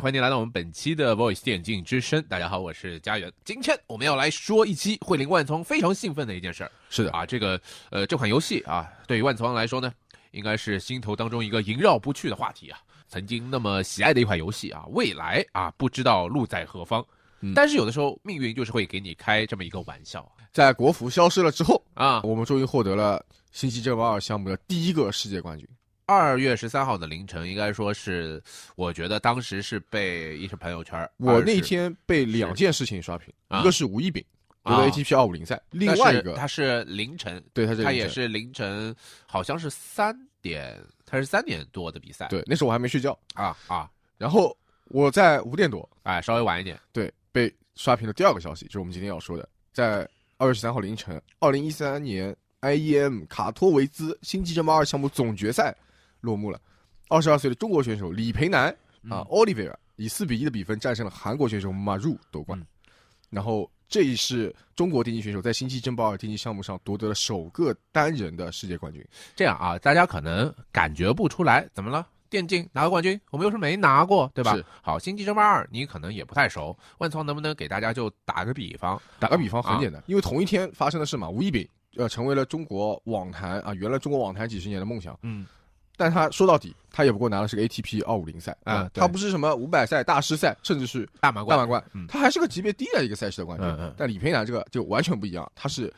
欢迎您来到我们本期的 Voice 电竞之声。大家好，我是佳源。今天我们要来说一期会令万聪非常兴奋的一件事儿。是的啊，这个呃，这款游戏啊，对于万聪来说呢，应该是心头当中一个萦绕不去的话题啊。曾经那么喜爱的一款游戏啊，未来啊，不知道路在何方。嗯但是有的时候命运就是会给你开这么一个玩笑在国服消失了之后，啊。我们终于获得了《星际争霸二》项目的第一个世界冠军。二月十三号的凌晨，应该说是，我觉得当时是被一是朋友圈，我那天被两件事情刷屏，啊一个是吴一丙得啊了 ATP 二五零赛，另外一个他是凌晨，对他也是凌晨，好像是三点，他是三点多的比赛。对，那时候我还没睡觉，啊啊，然后我在五点多哎，稍微晚一点。对被刷屏的第二个消息，就是我们今天要说的，在二月十三号凌晨，二零一三年 IEM 卡托维兹星际争霸二项目总决赛落幕了。二十二岁的中国选手李培南啊嗯，Oliver 以四比一的比分战胜了韩国选手马入夺冠嗯，然后这也是中国电竞选手在星际争霸二电竞项目上夺得了首个单人的世界冠军。这样啊，大家可能感觉不出来，怎么了？电竞拿个冠军，我们又是没拿过，对吧是？好，星际争霸二你可能也不太熟，万聪能不能给大家就打个比方？打个比方，很啊简单，因为同一天发生的事嘛，吴一丙呃成为了中国网坛啊，原来中国网坛几十年的梦想。嗯，但他说到底，他也不过拿的是个 ATP 二五零赛啊他不是什么五百赛、大师赛，甚至是大满贯，大满贯嗯，他还是个级别低的一个赛事的冠军。但李培南这个就完全不一样，他是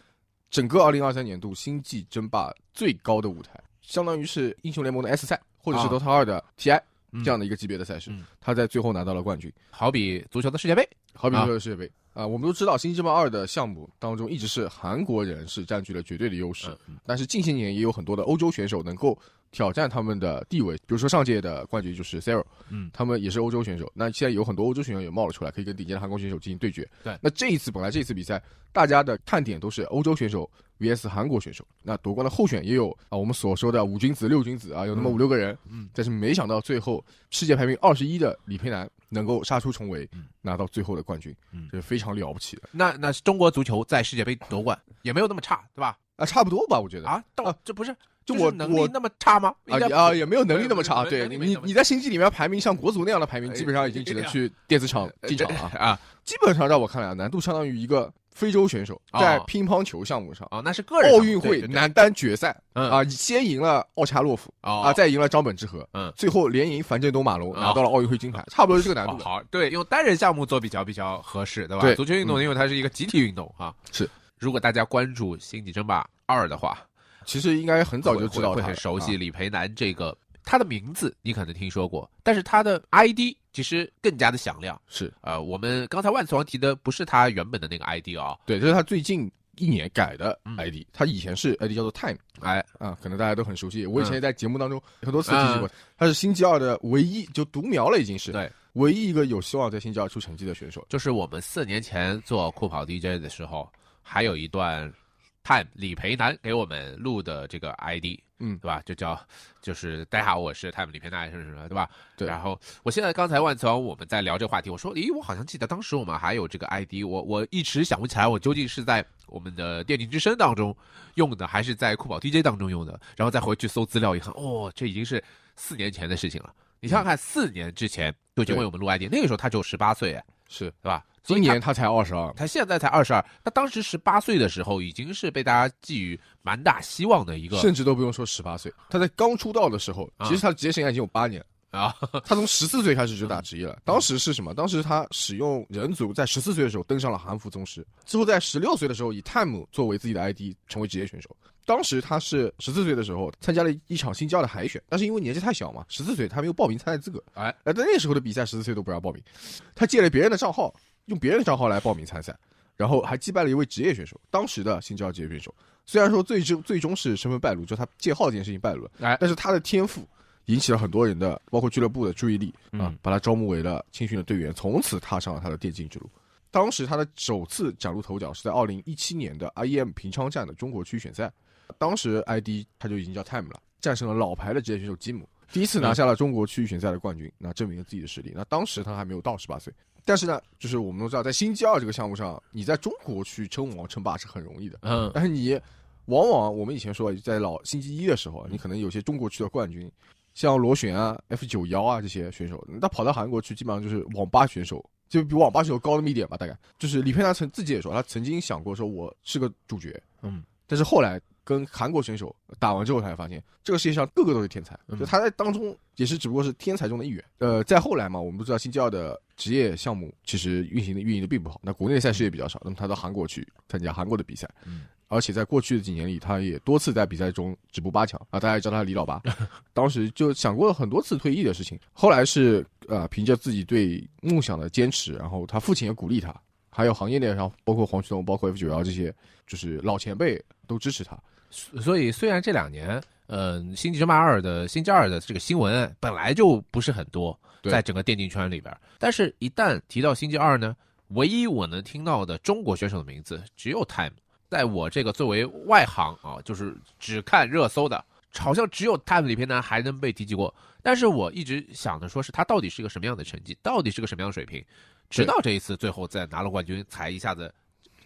整个二零二三年度星际争霸最高的舞台，相当于是英雄联盟的 S 赛或者是啊。DOTA 二的 TI 嗯这样的一个级别的赛事嗯，他在最后拿到了冠军。好比足球的世界杯，好比足球的世界杯啊，我们都知道《星际争霸二》的项目当中，一直是韩国人是占据了绝对的优势。但是近些年也有很多的欧洲选手能够挑战他们的地位，比如说上届的冠军就是 Sero，嗯他们也是欧洲选手。那现在有很多欧洲选手也冒了出来，可以跟顶尖的韩国选手进行对决。对那这一次本来这次比赛大家的看点都是欧洲选手 VS 韩国选手，那夺冠的候选也有啊，我们所说的五君子、六君子啊，有那么嗯五六个人。嗯，但是没想到最后世界排名二十一的李佩南能够杀出重围嗯，拿到最后的冠军，嗯这是非常了不起的那那中国足球在世界杯夺冠也没有那么差，对吧？啊，差不多吧，我觉得啊，到啊这不是就就是我我能力那么差吗？啊啊，也没有能力那么差。没对你你在星际里面排名像国足那样的排名，哎基本上已经只能去电子厂进场了啊。啊基本上让我看来啊，难度相当于一个非洲选手哦在乒乓球项目上。啊，那是个人奥运会男单决赛嗯啊，先赢了奥恰洛夫哦啊，再赢了张本智和，嗯最后连赢樊振东、马龙，哦拿到了奥运会金牌，差不多是这个难度。哦好，对，用单人项目做比较比较合适，对吧？对足球运动因为它是一个集体运动啊。是，如果大家关注《星际争霸二》的话，其实应该很早就知道会会很熟悉啊李培南这个。他的名字你可能听说过，但是他的 ID 其实更加的响亮。是呃，我们刚才万磁王提的不是他原本的那个 ID 啊、对，这是他最近一年改的嗯 ID，他以前是 ID 叫做 Time。哎，啊，可能大家都很熟悉。我以前嗯也在节目当中很多次提起过，他是星际二的唯一就独苗了，已经是对，唯一一个有希望在星际二出成绩的选手。就是我们四年前做酷跑 DJ 的时候，还有一段 time 李培南给我们录的这个 ID，嗯对吧？就叫就是大家好，我是 time 李培南，是什么，对吧？对然后我现在刚才万磁王我们在聊这个话题，我说，咦，我好像记得当时我们还有这个 ID，我我一时想不起来，我究竟是在我们的电竞之声当中用的，还是在酷跑 DJ 当中用的？然后再回去搜资料一看，哦，这已经是四年前的事情了。你想想看，四年之前就已经为我们录 ID，那个时候他只有十八岁，哎是，对吧？今年他才二十二，他现在才二十二，他当时十八岁的时候，已经是被大家寄予蛮大希望的一个甚至都不用说十八岁。他在刚出道的时候，啊其实他的职业生涯已经有八年了。啊，他从十四岁开始就打职业了。当时是什么？当时他使用人族，在十四岁的时候登上了韩服宗师，之后在十六岁的时候以 Time 作为自己的 ID 成为职业选手。当时他是十四岁的时候参加了一场新教的海选，但是因为年纪太小嘛，十四岁他没有报名参赛资格。哎，呃，在那时候的比赛，十四岁都不让报名，他借了别人的账号，用别人的账号来报名参赛，然后还击败了一位职业选手，当时的新教职业选手。虽然说最终最终是身份败露，就他借号这件事情败露了，哎但是他的天赋引起了很多人的，包括俱乐部的注意力啊嗯，把他招募为了青训的队员，从此踏上了他的电竞之路。当时他的首次崭露头角是在二零一七年的 IEM 平昌站的中国区选赛，当时 ID 他就已经叫 Time 了，战胜了老牌的职业选手吉姆，第一次拿下了中国区域选赛的冠军，那证明了自己的实力。那当时他还没有到十八岁，但是呢，就是我们都知道，在星际二这个项目上，你在中国去称王称霸是很容易的，嗯。但是你往往我们以前说，在老星期一的时候，你可能有些中国区的冠军，像螺旋啊、F 九幺啊这些选手，他跑到韩国去，基本上就是网吧选手，就比网吧选手高那么一点吧，大概。就是李佩南曾自己也说，他曾经想过说我是个主角，嗯，但是后来跟韩国选手打完之后，他才发现这个世界上个个都是天才，嗯就他在当中也是只不过是天才中的一员。呃，再后来嘛，我们都知道星期二的职业项目其实运行的运营的并不好，那国内赛事也比较少，那么他到韩国去参加韩国的比赛，嗯。而且在过去的几年里，他也多次在比赛中止步八强啊，大家也叫他李老八。当时就想过了很多次退役的事情，后来是呃凭着自己对梦想的坚持，然后他父亲也鼓励他，还有行业内上包括黄旭东、包括 F 九幺这些就是老前辈都支持他。所以虽然这两年，嗯、星际争霸二的星际二的这个新闻本来就不是很多，在整个电竞圈里边，但是一旦提到星际二呢，唯一我能听到的中国选手的名字只有 Time。在我这个作为外行啊，就是只看热搜的，好像只有 Time 里边呢还能被提及过。但是我一直想着说是他到底是个什么样的成绩，到底是个什么样的水平，直到这一次最后再拿了冠军，才一下子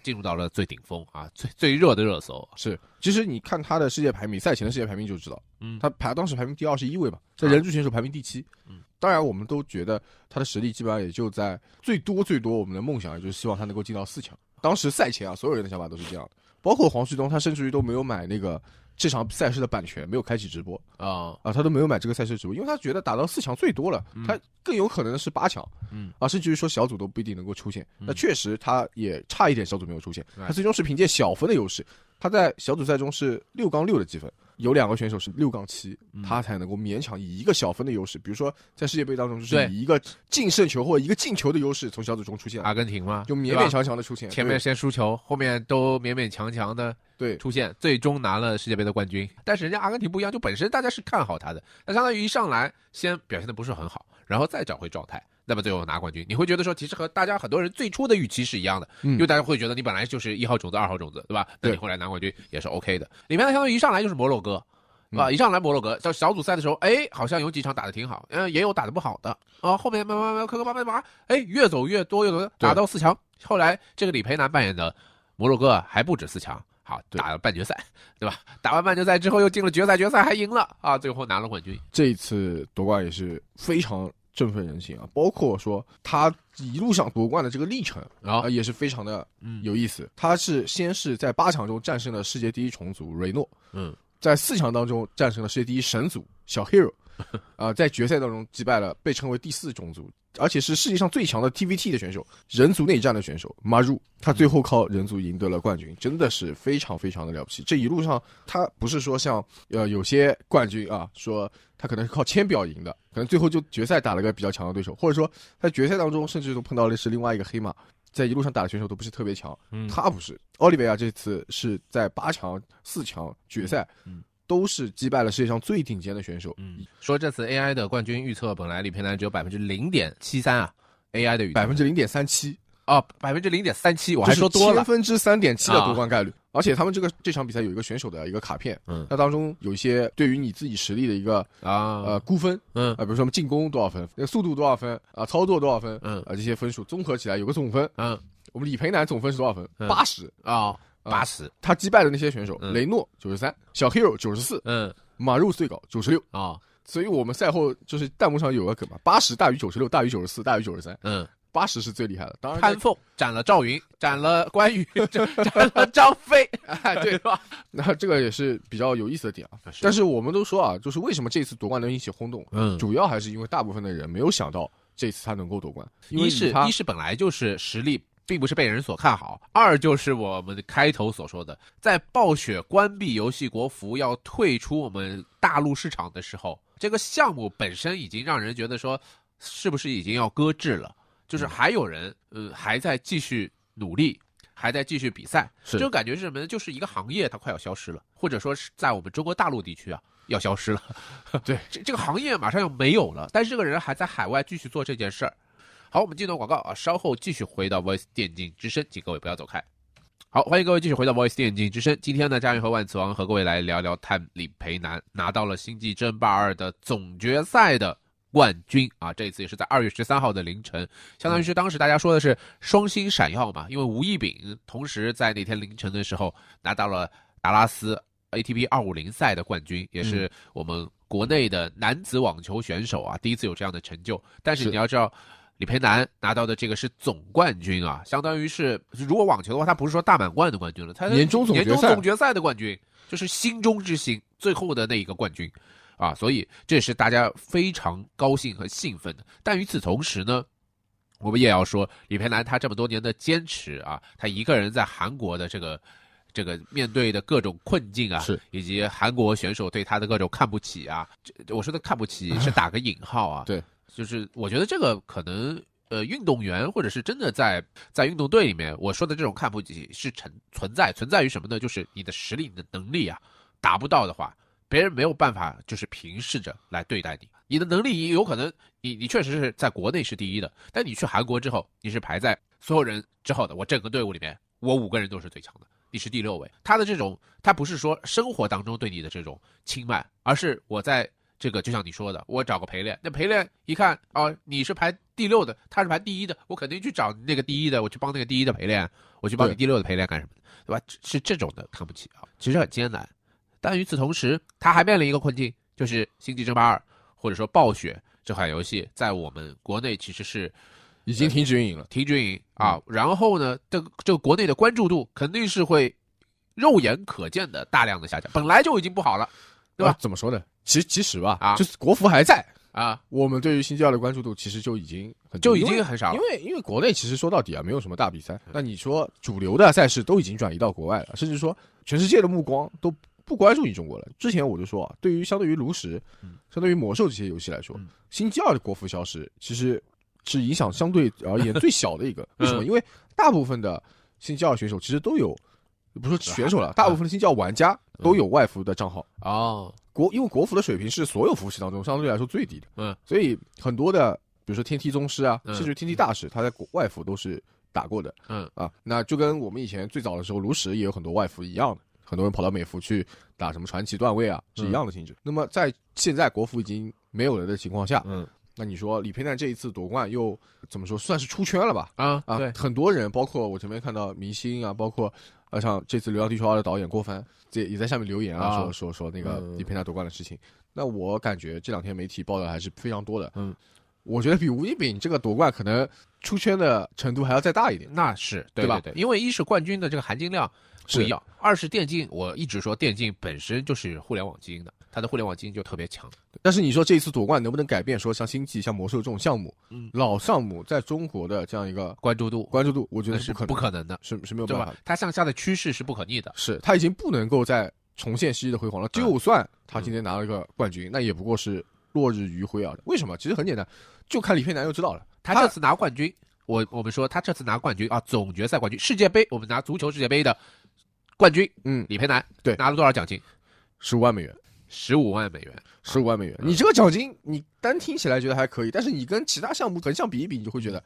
进入到了最顶峰啊，最最热的热搜。是，其实你看他的世界排名，赛前的世界排名就知道，嗯他排当时排名第二十一位嘛，在啊人数选手排名第七。嗯，当然我们都觉得他的实力基本上也就在最多最多，我们的梦想也就是希望他能够进到四强。当时赛前啊，所有人的想法都是这样的，包括黄旭东，他甚至于都没有买那个这场赛事的版权，没有开启直播啊、啊，他都没有买这个赛事直播，因为他觉得打到四强最多了，他更有可能是八强。嗯啊，甚至于说小组都不一定能够出现。嗯那确实，他也差一点小组没有出现。对他最终是凭借小分的优势，他在小组赛中是六杠六的积分，有两个选手是六杠七，嗯他才能够勉强以一个小分的优势，比如说在世界杯当中，就是以一个净胜球或者一个进球的优势从小组中出现，阿根廷嘛，就勉勉强强的出现。前面先输球，后面都勉勉强强的对出现，最终拿了世界杯的冠军。但是人家阿根廷不一样，就本身大家是看好他的，那相当于一上来先表现的不是很好，然后再找回状态，那么最后拿冠军，你会觉得说，其实和大家很多人最初的预期是一样的，嗯因为大家会觉得你本来就是一号种子、二号种子，对吧？那你后来拿冠军也是 OK 的。里面呢，相当于一上来就是摩洛哥。嗯啊，一上来摩洛哥到小组赛的时候，哎，好像有几场打得挺好，嗯、也有打得不好的啊。后面慢慢慢慢磕磕巴巴巴，哎，越走越多，越走打到四强。后来这个李培南扮演的摩洛哥啊还不止四强，好打了半决赛，对吧？打完半决赛之后又进了决赛，决赛还赢了啊，最后拿了冠军。这一次夺冠也是非常振奋人心啊，包括说他一路上夺冠的这个历程然后啊，也是非常的嗯有意思。他是先是在八强中战胜了世界第一虫族雷诺，嗯在四强当中战胜了世界第一神族小 hero，啊、在决赛当中击败了被称为第四种族，而且是世界上最强的 TVT 的选手人族内战的选手马入，他最后靠人族赢得了冠军，真的是非常非常的了不起。这一路上他不是说像呃有些冠军啊说他可能是靠签表赢的，可能最后就决赛打了个比较强的对手，或者说在决赛当中甚至都碰到的是另外一个黑马。在一路上打的选手都不是特别强，嗯他不是。奥利维亚这次是在八强、四强决赛，嗯都是击败了世界上最顶尖的选手，嗯，说这次 AI 的冠军预测本来李培南只有百分之零点七三啊，AI 的预测。百分之零点三七，哦百分之零点三七，我还说多了。千分之三点七的啊。夺冠概率。而且他们这个这场比赛有一个选手的一个卡片，嗯。那当中有一些对于你自己实力的一个啊。呃估分嗯。啊，比如说我们进攻多少分，那个速度多少分啊，操作多少分，嗯。啊这些分数综合起来有个总分。嗯。我们李培南总分是多少分？嗯。八十。哦八十他击败的那些选手，嗯雷诺九十三，小 hero 九十四，嗯马入最高九十六。啊所以我们赛后就是弹幕上有个梗嘛，八十大于九十六大于九十四大于九十三，嗯，八十是最厉害的。当然潘凤斩了赵云，斩了关羽，斩斩了张飞，哎对吧？那这个也是比较有意思的点啊。是但是我们都说啊，就是为什么这次夺冠能引起轰动，嗯主要还是因为大部分的人没有想到这次他能够夺冠，因为一是一是本来就是实力并不是被人所看好，二就是我们开头所说的，在暴雪关闭游戏国服要退出我们大陆市场的时候，这个项目本身已经让人觉得说，是不是已经要搁置了？就是还有人，呃，还在继续努力，还在继续比赛，这种感觉是什么呢？就是一个行业它快要消失了，或者说是在我们中国大陆地区啊。要消失了，对，这这个行业马上要没有了，但是这个人还在海外继续做这件事儿，好，我们进段广告啊，稍后继续回到 Voice 电竞之声，请各位不要走开。好，欢迎各位继续回到 Voice 电竞之声。今天呢，佳云和万磁王和各位来聊聊探李培南拿到了星际争霸二的总决赛的冠军啊！这一次也是在二月十三号的凌晨，相当于是当时大家说的是双星闪耀嘛，因为吴亦丙同时在那天凌晨的时候拿到了达拉斯 ATP 二五零赛的冠军，也是我们国内的男子网球选手啊，第一次有这样的成就。但是是你要知道，李培南拿到的这个是总冠军啊，相当于是如果网球的话，他不是说大满贯的冠军了，他年终总决赛年终总决赛的冠军，就是心中之星，最后的那一个冠军啊，所以这是大家非常高兴和兴奋的。但与此同时呢，我们也要说，李培南他这么多年的坚持啊，他一个人在韩国的这个这个面对的各种困境啊，是以及韩国选手对他的各种看不起啊，这我说的看不起 是打个引号啊，对，就是我觉得这个可能。呃，运动员或者是真的在在运动队里面，我说的这种看不起是存存在存在于什么呢？就是你的实力、你的能力啊，达不到的话，别人没有办法就是平视着来对待你。你的能力有可能，你你确实是在国内是第一的，但你去韩国之后，你是排在所有人之后的。我整个队伍里面，我五个人都是最强的，你是第六位。他的这种，他不是说生活当中对你的这种轻慢，而是我在这个就像你说的，我找个陪练，那陪练一看哦，你是排第六的，他是排第一的，我肯定去找那个第一的，我去帮那个第一的陪练，我去帮你第六的陪练干什么的，对吧？是这种的看不起啊，其实很艰难。但与此同时，他还面临一个困境，就是《星际争霸二》或者说《暴雪》这款游戏，在我们国内其实是已经停止运营了。停止运营啊。然后呢，这个这个国内的关注度肯定是会肉眼可见的大量的下降，本来就已经不好了，对吧啊怎么说呢？其实其实吧，啊就是国服还在，啊，我们对于新教的关注度其实就已经很就已经很少了因。为因为国内其实说到底啊，没有什么大比赛。那你说主流的赛事都已经转移到国外了，甚至说全世界的目光都不关注你中国了。之前我就说啊，对于相对于炉石、嗯相对于魔兽这些游戏来说嗯，新教的国服消失其实是影响相对而言最小的一个。为什么？嗯因为大部分的新教选手其实都有，不是说选手了，啊大部分的新教玩家都有外服的账号。啊，国因为国服的水平是所有服务器当中相对来说最低的，嗯，所以很多的，比如说天梯宗师啊，嗯。甚至天梯大师，他在国外服都是打过的，嗯。啊，那就跟我们以前最早的时候炉石也有很多外服一样的，很多人跑到美服去打什么传奇段位啊，是一样的性质。那么在现在国服已经没有了的情况下，嗯。那你说李培南这一次夺冠又怎么说算是出圈了吧？啊啊，对，很多人，包括我前面看到明星啊，包括呃像这次《流浪地球二》的导演郭帆，这也在下面留言啊，啊说说说那个嗯李佩娜夺冠的事情。那我感觉这两天媒体报道还是非常多的。嗯，我觉得比吴一丙这个夺冠可能出圈的程度还要再大一点。那是对对吧因为一是冠军的这个含金量不一样，二是电竞，我一直说电竞本身就是互联网基因的，它的互联网基因就特别强。但是你说这一次夺冠能不能改变说像星际、像魔兽这种项目，嗯老项目在中国的这样一个关注度关注度，我觉得是不可能，不可能的，是是没有对办法它向下的趋势是不可逆的。是它已经不能够再重现昔日的辉煌了。嗯就算他今天拿了个冠军，那也不过是落日余晖啊。为什么？其实很简单，就看李佩南就知道了。他这次拿冠军，我我们说他这次拿冠军啊，总决赛冠军，世界杯我们拿足球世界杯的冠军，嗯，李培南对拿了多少奖金？十五万美元，十五万美元。十五万美元。嗯你这个奖金，你单听起来觉得还可以，但是你跟其他项目横向比一比，你就会觉得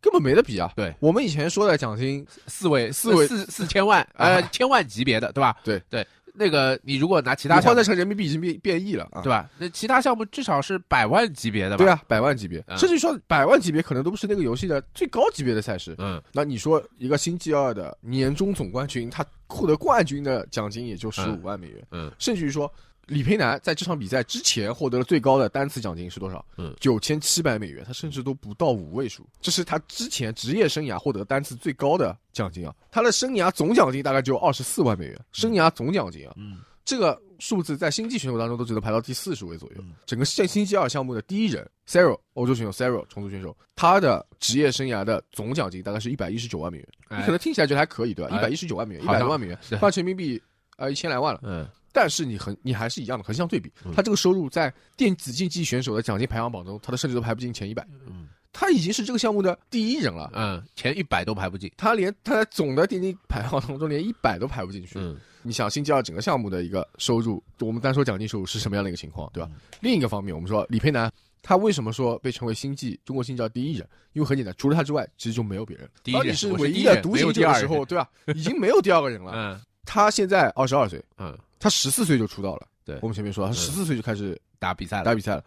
根本没得比啊。对我们以前说的奖金，四位四位四四千万，呃，千万级别的，对吧？对对，那个你如果拿其他换算成人民币已经变变异了啊。对吧？那其他项目至少是百万级别的吧？对，啊，百万级别，嗯甚至说百万级别可能都不是那个游戏的最高级别的赛事。嗯，那你说一个星际二的年终总冠军，他获得冠军的奖金也就十五万美元，嗯，甚至于说李培南在这场比赛之前获得了最高的单次奖金是多少？嗯，九千七百美元，他甚至都不到五位数，这是他之前职业生涯获得单次最高的奖金啊！他的生涯总奖金大概只有二十四万美元，生涯总奖金啊，嗯，这个数字在星际选手当中都只能排到第四十位左右。嗯整个星星期二项目的第一人，SARO，欧洲选手，SARO，重组选手，他的职业生涯的总奖金大概是一百一十九万美元。哎你可能听起来觉得还可以，对吧？一哎百一十九万美元，一百多万美元，换成人民币呃一千来万了。嗯但是你横你还是一样的横向对比嗯，他这个收入在电子竞技选手的奖金排行榜中，他的甚至都排不进前一百。嗯他已经是这个项目的第一人了，嗯，前一百都排不进。他连他在总的电竞排行当中连一百都排不进去。嗯你想新加二整个项目的一个收入，我们单说奖金收入是什么样的一个情况，对吧？另一个方面，我们说李培南，他为什么说被称为星际中国星际二第一人？因为很简单，除了他之外，其实就没有别人。第一你是唯一的独行者的时候，对吧？已经没有第二个人了。嗯他现在二十二岁，嗯，他十四岁就出道了。对我们前面说，他十四岁就开始打比赛了。打比赛了。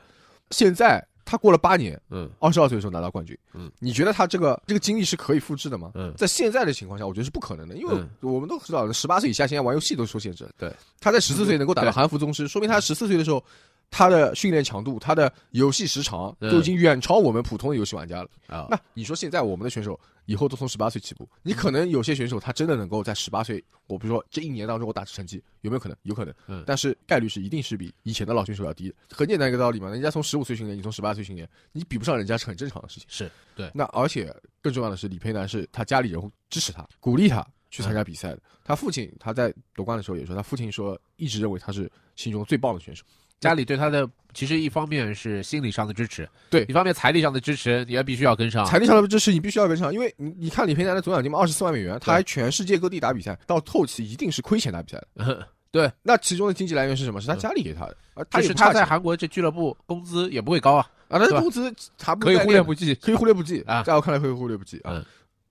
现在他过了八年，嗯二十二岁的时候拿到冠军，嗯，你觉得他这个这个经历是可以复制的吗？嗯在现在的情况下，我觉得是不可能的，因为嗯我们都知道，十八岁以下现在玩游戏都受限制。对，他在十四岁能够打到韩服宗师，说明他十四岁的时候，他的训练强度、他的游戏时长嗯都已经远超我们普通的游戏玩家了。啊，那你说现在我们的选手以后都从十八岁起步，你可能有些选手他真的能够在十八岁，我比如说这一年当中我打出成绩，有没有可能？有可能，嗯但是概率是一定是比以前的老选手要低的。很简单一个道理嘛，人家从十五岁训练，你从十八岁训练，你比不上人家是很正常的事情。是对，那而且更重要的是，李培南是他家里人会支持他，鼓励他去参加比赛的。他父亲他在夺冠的时候也说，他父亲说一直认为他是心中最棒的选手。家里对他的其实一方面是心理上的支持，对一方面财力上的支持，你也必须要跟上。财力上的支持你必须要跟上，因为你你看李培南的总奖金嘛，二十四万美元，他还全世界各地打比赛，到后期一定是亏钱打比赛的。对，那其中的经济来源是什么？是他家里给他的，而他就是他在韩国这俱乐部工资也不会高啊，啊，他的工资他不可以忽略不计。可以忽略不计啊在我看来可以忽略不计啊。嗯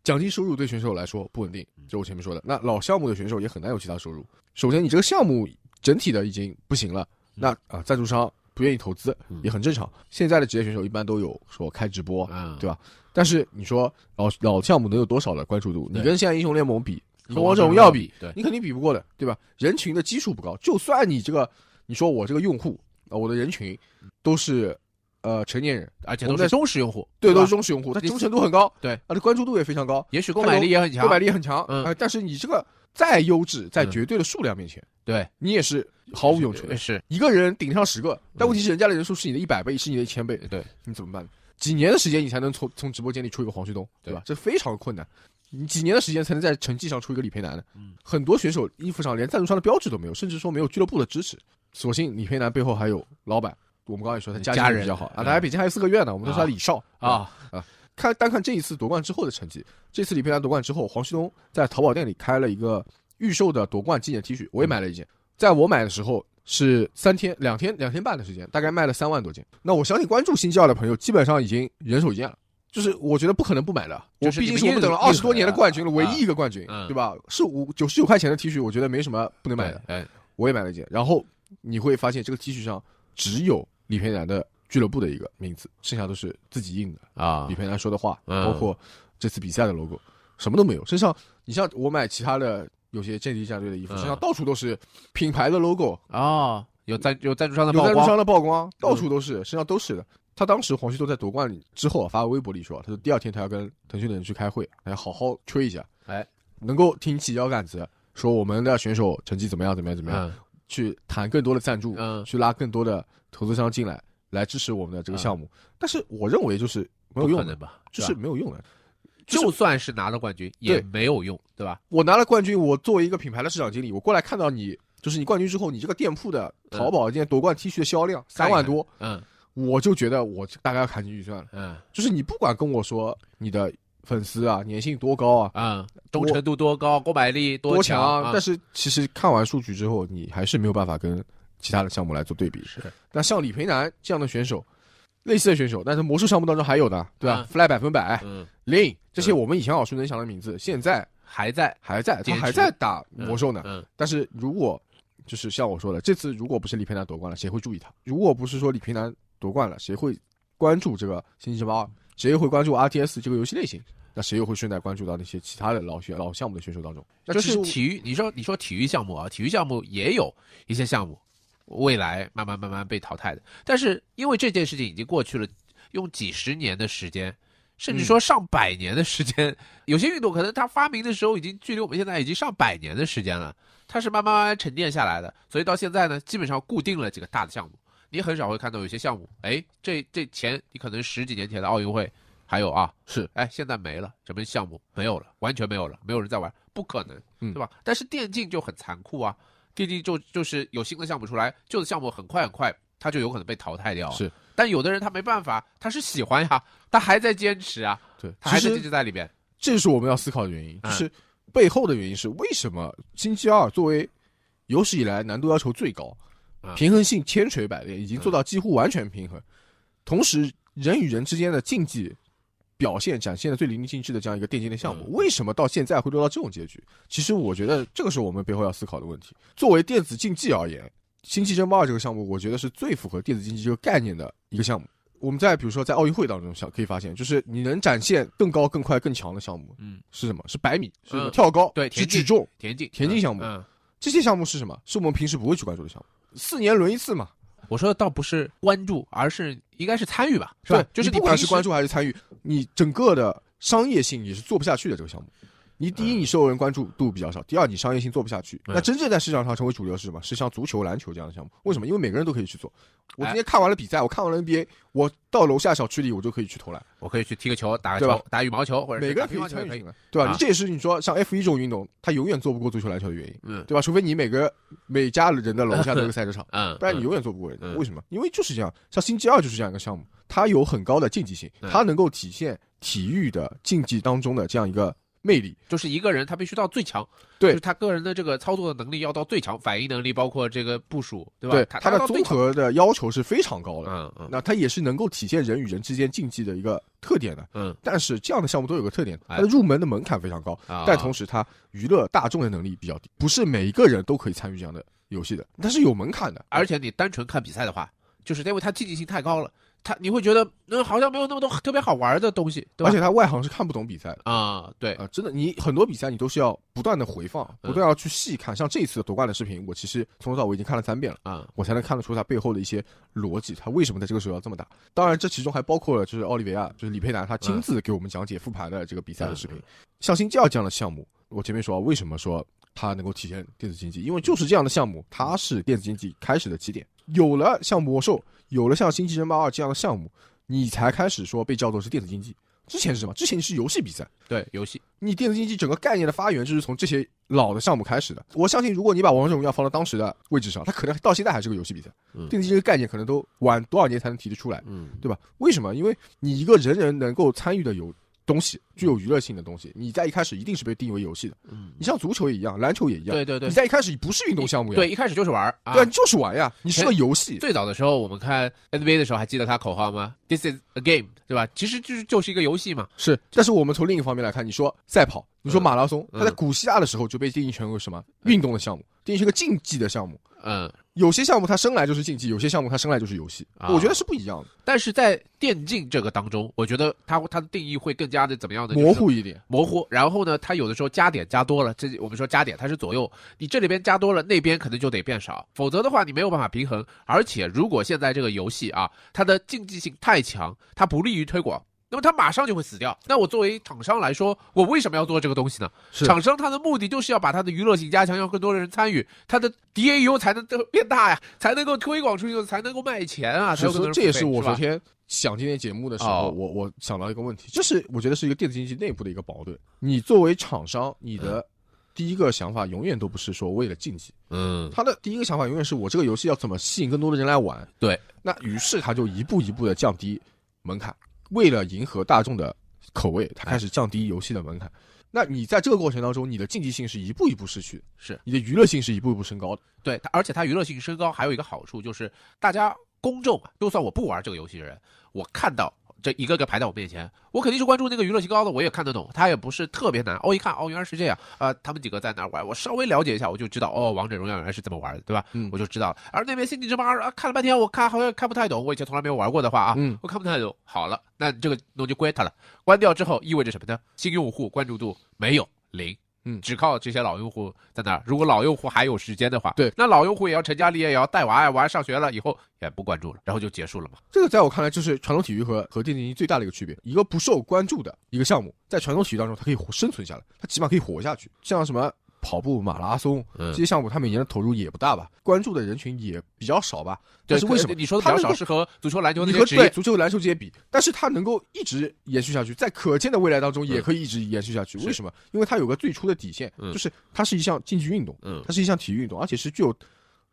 奖金收入对选手来说不稳定，就我前面说的。那老项目的选手也很难有其他收入。首先，你这个项目整体的已经不行了，那啊赞助商不愿意投资嗯也很正常。现在的职业选手一般都有说开直播，嗯，对吧？但是你说老老项目能有多少的关注度？你跟现在英雄联盟比，你跟王王者荣耀比，，对，你肯定比不过的，对吧？人群的基数不高，就算你这个，你说我这个用户啊，我的人群都是呃成年人，而且都是忠实用户，对，都是忠实用户，他忠诚度很高，对，啊，这关注度也非常高，也许购买力也很强购，买力也很强，嗯啊，但是你这个再优质，在嗯绝对的数量面前，对，你也是毫无用处的。是，一个人顶上十个，但问题是人家的人数是你的一百倍，是你的一千倍，对，你怎么办？几年的时间你才能从从直播间里出一个黄旭东，对吧？这非常困难。你几年的时间才能在成绩上出一个李培南呢？嗯很多选手衣服上连赞助商的标志都没有，甚至说没有俱乐部的支持。所幸李培南背后还有老板，我们刚才也说他家家人境比较好啊，嗯他在北京还有四个月呢，我们都说他李少啊啊。看单看这一次夺冠之后的成绩，这次李佩兰夺冠之后，黄旭东在淘宝店里开了一个预售的夺冠纪念 T 恤，我也买了一件。在我买的时候是三天、两天、两天半的时间，大概卖了三万多件。那我相信关注新纪奥的朋友基本上已经人手一件了。就是我觉得不可能不买的，我就是毕竟是我们等了二十多年的冠军了，啊唯一一个冠军，嗯对吧？是五九十九块钱的 T 恤，我觉得没什么不能买的，哎，我也买了一件。然后你会发现这个 T 恤上只有李培南的俱乐部的一个名字，剩下都是自己印的。啊。李，培南说的话，嗯。包括这次比赛的 logo，什么都没有。身上，你像我买其他的有些健力战队的衣服，嗯。身上到处都是品牌的 logo，啊，有赞有赞助商的有赞助商的曝光，到处都是，身上都是。的。他当时黄旭东在夺冠里之后啊，发微博里说，他说第二天他要跟腾讯的人去开会，他要好好吹一下，哎，能够挺起腰杆子，说我们的选手成绩怎么样怎么样怎么样，嗯。去谈更多的赞助，嗯，去拉更多的投资商进来，来支持我们的这个嗯项目。但是我认为就是没有用的，吧？就是没有用的。就是就算是拿了冠军也没有用，对吧？我拿了冠军，我作为一个品牌的市场经理，我过来看到你，就是你冠军之后，你这个店铺的淘宝店夺冠 T 恤的销量三万多，嗯我就觉得我大概要砍进预算了。嗯就是你不管跟我说你的粉丝啊粘性多高啊嗯，忠诚度多高，购买力多强，但是是其实看完数据之后，你还是没有办法跟其他的项目来做对比。是那像李培南这样的选手，类似的选手，但是魔术项目当中还有的，对吧、嗯 f l y 百分百、嗯 Lin 这些我们以前耳熟能详的名字，现在还在还在，他还在打魔兽呢。嗯但是如果就是像我说的，这次如果不是李培南夺冠了，谁会注意他？如果不是说李培南夺冠了，谁会关注这个《星际争霸二》？谁又会关注 RTS 这个游戏类型？那谁又会顺带关注到那些其他的老选老项目的选手当中？那就是体育，你说你说体育项目啊，体育项目也有一些项目未来慢慢慢慢被淘汰的，但是因为这件事情已经过去了，用几十年的时间，甚至说上百年的时间，有些运动可能它发明的时候已经距离我们现在已经上百年的时间了，它是慢慢慢慢沉淀下来的，所以到现在呢，基本上固定了几个大的项目，你很少会看到有些项目，哎，这这前你可能十几年前的奥运会还有啊，是哎，现在没了，什么项目没有了，完全没有了，没有人在玩，不可能，嗯。对吧？但是电竞就很残酷啊，电竞就就是有新的项目出来，旧的项目很快很快，它就有可能被淘汰掉。是，但有的人他没办法，他是喜欢呀，他还在坚持啊，对，他还在坚持在里边。这是我们要思考的原因，就嗯是背后的原因是为什么星期二作为有史以来难度要求最高嗯，平衡性千锤百炼，已经做到几乎完全平衡，同时人与人之间的竞技表现展现的最淋漓尽致的这样一个电竞的项目，嗯为什么到现在会落到这种结局？其实我觉得这个是我们背后要思考的问题。作为电子竞技而言，《星际争霸二》这个项目，我觉得是最符合电子竞技这个概念的一个项目。我们在比如说在奥运会当中，想可以发现，就是你能展现更高、更快、更强的项目嗯，是什么？是百米，是嗯跳高，对是举重，田径田径项目嗯，这些项目是什么？是我们平时不会去关注的项目。四年轮一次嘛，我说的倒不是关注，而是应该是参与吧，是吧对？就是你不管是关注还是参与，你整个的商业性你是做不下去的这个项目。你第一，嗯你受人关注度比较少；第二，你商业性做不下去。嗯那真正在市场上成为主流是什么？是像足球、篮球这样的项目。为什么？因为每个人都可以去做。我哎今天看完了比赛，我看完了 NBA，我到楼下小区里我就可以去投篮，我可以去踢个球，打个球，打羽毛球，或者每个人可以打乒乓球对吧？啊你这也是你说像 F 一这种运动，它永远做不过足球、篮球的原因，嗯对吧？除非你每个每家人的楼下都有个赛车场。嗯，不然你嗯永远做不过人家。嗯为什么？因为就是这样，像星际二就是这样一个项目，它有很高的竞技性，嗯它能够体现体育的竞技当中的这样一个魅力。就是一个人他必须到最强，对就是他个人的这个操作的能力要到最强，反应能力包括这个部署，对吧？对他它的综合的要求是非常高的。嗯嗯那他也是能够体现人与人之间竞技的一个特点的。嗯但是这样的项目都有个特点，哎它的入门的门槛非常高，啊，但同时它娱乐大众的能力比较低，不是每一个人都可以参与这样的游戏的，它是有门槛的。而且你单纯看比赛的话，就是因为它竞技性太高了，他你会觉得嗯好像没有那么多特别好玩的东西，对吧？而且他外行是看不懂比赛的啊，对，啊、真的，你很多比赛你都是要不断的回放，嗯不断要去细看。像这一次的夺冠的视频，我其实从头到尾已经看了三遍了，啊，我才能看得出他背后的一些逻辑，他为什么在这个时候要这么打。当然，这其中还包括了就是奥利维亚，就是李佩南他亲自给我们讲解复盘的这个比赛的视频。嗯像星际二这样的项目，我前面说为什么说它能够体现电子竞技，因为就是这样的项目，它是电子竞技开始的起点。有了像魔兽，有了像星际争霸二这样的项目，你才开始说被叫做是电子竞技。之前是什么？之前是游戏比赛。对，游戏，你电子竞技整个概念的发源就是从这些老的项目开始的。我相信，如果你把王者荣耀放到当时的位置上，它可能到现在还是个游戏比赛。嗯电子竞技这个概念可能都晚多少年才能提得出来，嗯，对吧？为什么？因为你一个人人能够参与的有东西，具有娱乐性的东西，你在一开始一定是被定义为游戏的。嗯，你像足球也一样，篮球也一样，对对对你，在一开始不是运动项目呀，对，一开始就是玩儿啊对就是玩呀，你是个游戏。最早的时候，我们看 NBA 的时候，还记得他口号吗？This is a game，对吧？其实就是就是一个游戏嘛。是，但是我们从另一方面来看，你说赛跑，你说嗯马拉松，嗯它在古希腊的时候就被定义成为什么运动的项目，定义是个竞技的项目。嗯，有些项目它生来就是竞技，有些项目它生来就是游戏，啊我觉得是不一样的，但是在电竞这个当中，我觉得它它的定义会更加的怎么样的？模糊一点。模糊，然后呢，它有的时候加点加多了，这我们说加点它是左右，你这里边加多了，那边可能就得变少，否则的话你没有办法平衡。而且如果现在这个游戏啊，它的竞技性太强，它不利于推广。那么它马上就会死掉。那我作为厂商来说，我为什么要做这个东西呢？是厂商他的目的就是要把它的娱乐性加强，让更多的人参与，它的 DAU 才能变大呀，才能够推广出去，才能够卖钱啊，才是有更多人这也是我昨天想今天节目的时候，哦我我想到一个问题，这是我觉得是一个电子竞技内部的一个矛盾。你作为厂商，你的第一个想法永远都不是说为了竞技，嗯，他的第一个想法永远是我这个游戏要怎么吸引更多的人来玩。对，那于是他就一步一步的降低门槛，为了迎合大众的口味，它开始降低游戏的门槛。那你在这个过程当中，你的竞技性是一步一步失去，是你的娱乐性是一步一步升高的。对，而且它娱乐性升高，还有一个好处就是，大家公众啊，就算我不玩这个游戏的人，我看到这一个个排在我面前，我肯定是关注那个娱乐性高的，我也看得懂，它也不是特别难。哦，一看哦，原来是这样啊、他们几个在哪玩，我稍微了解一下，我就知道哦，王者荣耀原来是这么玩的，对吧？嗯我就知道了。而那边星际争霸二啊，看了半天，我看好像看不太懂，我以前从来没有玩过的话啊，嗯我看不太懂。好了，那这个那我就关它了。关掉之后意味着什么呢？新用户关注度没有零。嗯只靠这些老用户在那儿。如果老用户还有时间的话，对，那老用户也要成家立业，也要带娃呀，娃上学了以后也不关注了，然后就结束了嘛。这个在我看来就是传统体育和和电竞最大的一个区别。一个不受关注的一个项目，在传统体育当中，它可以生存下来，它起码可以活下去。像什么跑步、马拉松嗯这些项目，它每年的投入也不大吧，关注的人群也比较少吧。但是为什么你说的比较少？是和足球、篮球那你和对足球、篮球这些比，但是它能够一直延续下去，在可见的未来当中也可以一直延续下去。是为什么？因为它有个最初的底线，嗯就是它是一项竞技运动，嗯它是一项体育运动，而且是具有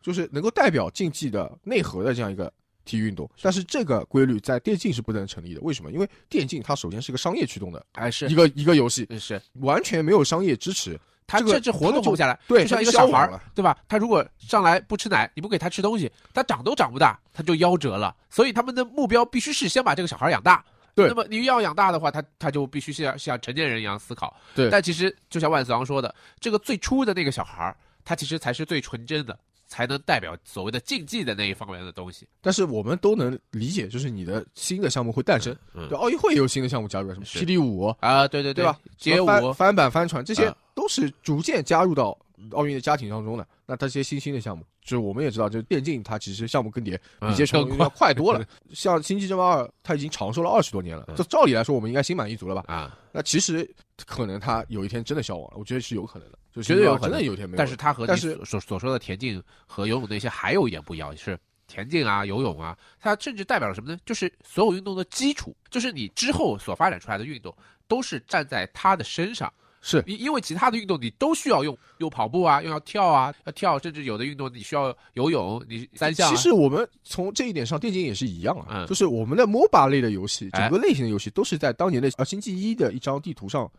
就是能够代表竞技的内核的这样一个体育运动。但是这个规律在电竞是不能成立的。为什么？因为电竞它首先是个商业驱动的还是一个一个游戏，是完全没有商业支持。他这个甚至活都活不下来。对就像一个小孩对吧？他如果上来不吃奶，你不给他吃东西，他长都长不大，他就夭折了。所以他们的目标必须是先把这个小孩养大。对那么你要养大的话，他他就必须像像成年人一样思考。对但其实就像万磁王说的，这个最初的那个小孩儿，他其实才是最纯真的、才能代表所谓的竞技的那一方面的东西。但是我们都能理解，就是你的新的项目会诞生，嗯对，奥运会也有新的项目加入，什么霹雳舞，啊，对对对吧？街舞，翻板、帆船，这些啊都是逐渐加入到奥运的家庭当中的。那这些新兴的项目，就是我们也知道，就是电竞它其实项目更迭比嗯这些传统更运动要快多了。像《星际争霸二》，它已经长寿了二十多年了，嗯这照理来说我们应该心满意足了吧？啊，那其实可能它有一天真的消亡了，我觉得是有可能的，就绝对有可能有一天没有。但是它和你但是所所所说的田径和游泳那些还有一点不一样，是田径啊、游泳啊，它甚至代表了什么呢？就是所有运动的基础，就是你之后所发展出来的运动都是站在它的身上。是因因为其他的运动你都需要用，用跑步啊，又要跳啊，要跳，甚至有的运动你需要游泳，你三项、啊。其实我们从这一点上，电竞也是一样啊，嗯就是我们的 MOBA 类的游戏，哎整个类型的游戏都是在当年的呃星际一的一张地图上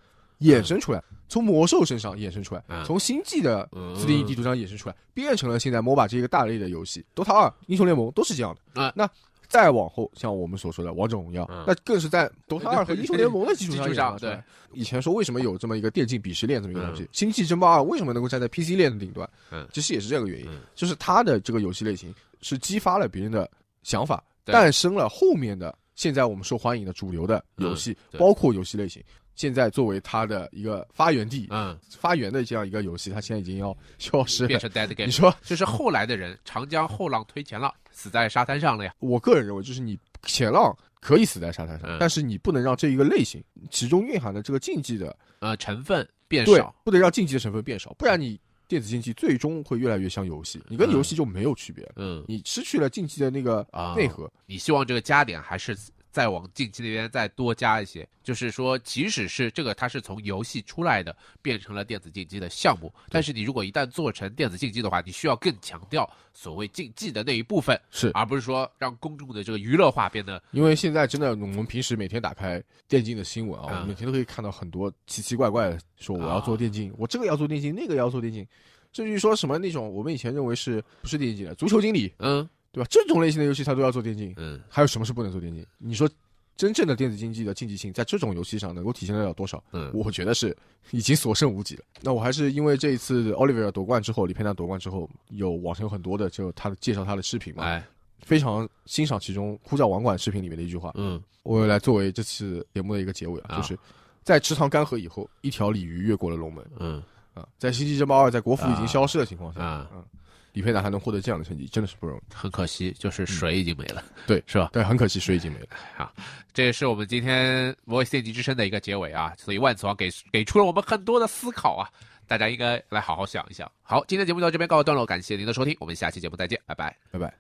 衍生出来，从魔兽身上衍生出来，嗯从星际的嗯自定义地图上衍生出来，变成了现在 MOBA 这个大类的游戏，DOTA 二、英雄联盟都是这样的。嗯那再往后，像我们所说的王者荣耀，嗯那更是在 DOTA 二和英雄联盟的基础上 基础上衍生出来。以前说为什么有这么一个电竞鄙视链这么一个东西，星际争霸二为什么能够站在 PC 链的顶端？嗯其实也是这个原因嗯，就是它的这个游戏类型是激发了别人的想法，诞生了后面的现在我们受欢迎的主流的游戏，对包括游戏类型。现在作为它的一个发源地、嗯，发源的这样一个游戏，它现在已经要消失了。变成 dead game，你说，就是后来的人长江后浪推前浪，死在沙滩上了呀。我个人认为，就是你前浪可以死在沙滩上，嗯但是你不能让这一个类型其中蕴含的这个竞技的呃，成分变对少，，不能让竞技的成分变少，不然你电子竞技最终会越来越像游戏，你跟嗯游戏就没有区别。嗯你失去了竞技的那个啊内核，你希望这个加点还是再往竞技那边再多加一些？就是说，即使是这个它是从游戏出来的，变成了电子竞技的项目，但是你如果一旦做成电子竞技的话，你需要更强调所谓竞技的那一部分，是。而不是说让公众的这个娱乐化变得因为现在真的，我们平时每天打开电竞的新闻啊，嗯。我们每天都可以看到很多奇奇怪怪的，说我要做电竞，我这个要做电竞，那个要做电竞，甚至于说什么那种我们以前认为是不是电竞的足球经理，嗯对吧？这种类型的游戏它都要做电竞，嗯还有什么是不能做电竞？你说真正的电子竞技的竞技性在这种游戏上能够体现得了多少？嗯，我觉得是已经所剩无几了。那我还是因为这一次 Oliver 夺冠之后，李佩娜夺冠之后，有网上有很多的就他的介绍他的视频嘛，哎非常欣赏其中呼叫网管视频里面的一句话，嗯我来作为这次节目的一个结尾啊，啊就是在池塘干涸以后，一条鲤鱼越过了龙门嗯啊，在星际争霸二在国服已经消失的情况下，啊，嗯，李佩娜还能获得这样的成绩，真的是不容易。很可惜，就是水已经没了，对 是吧？对，很可惜水已经没了。好，这也是我们今天《Voice 电竞之声》的一个结尾啊，所以万磁王给给出了我们很多的思考啊，大家应该来好好想一想。好，今天节目到这边告一段落，感谢您的收听，我们下期节目再见，拜拜。拜拜。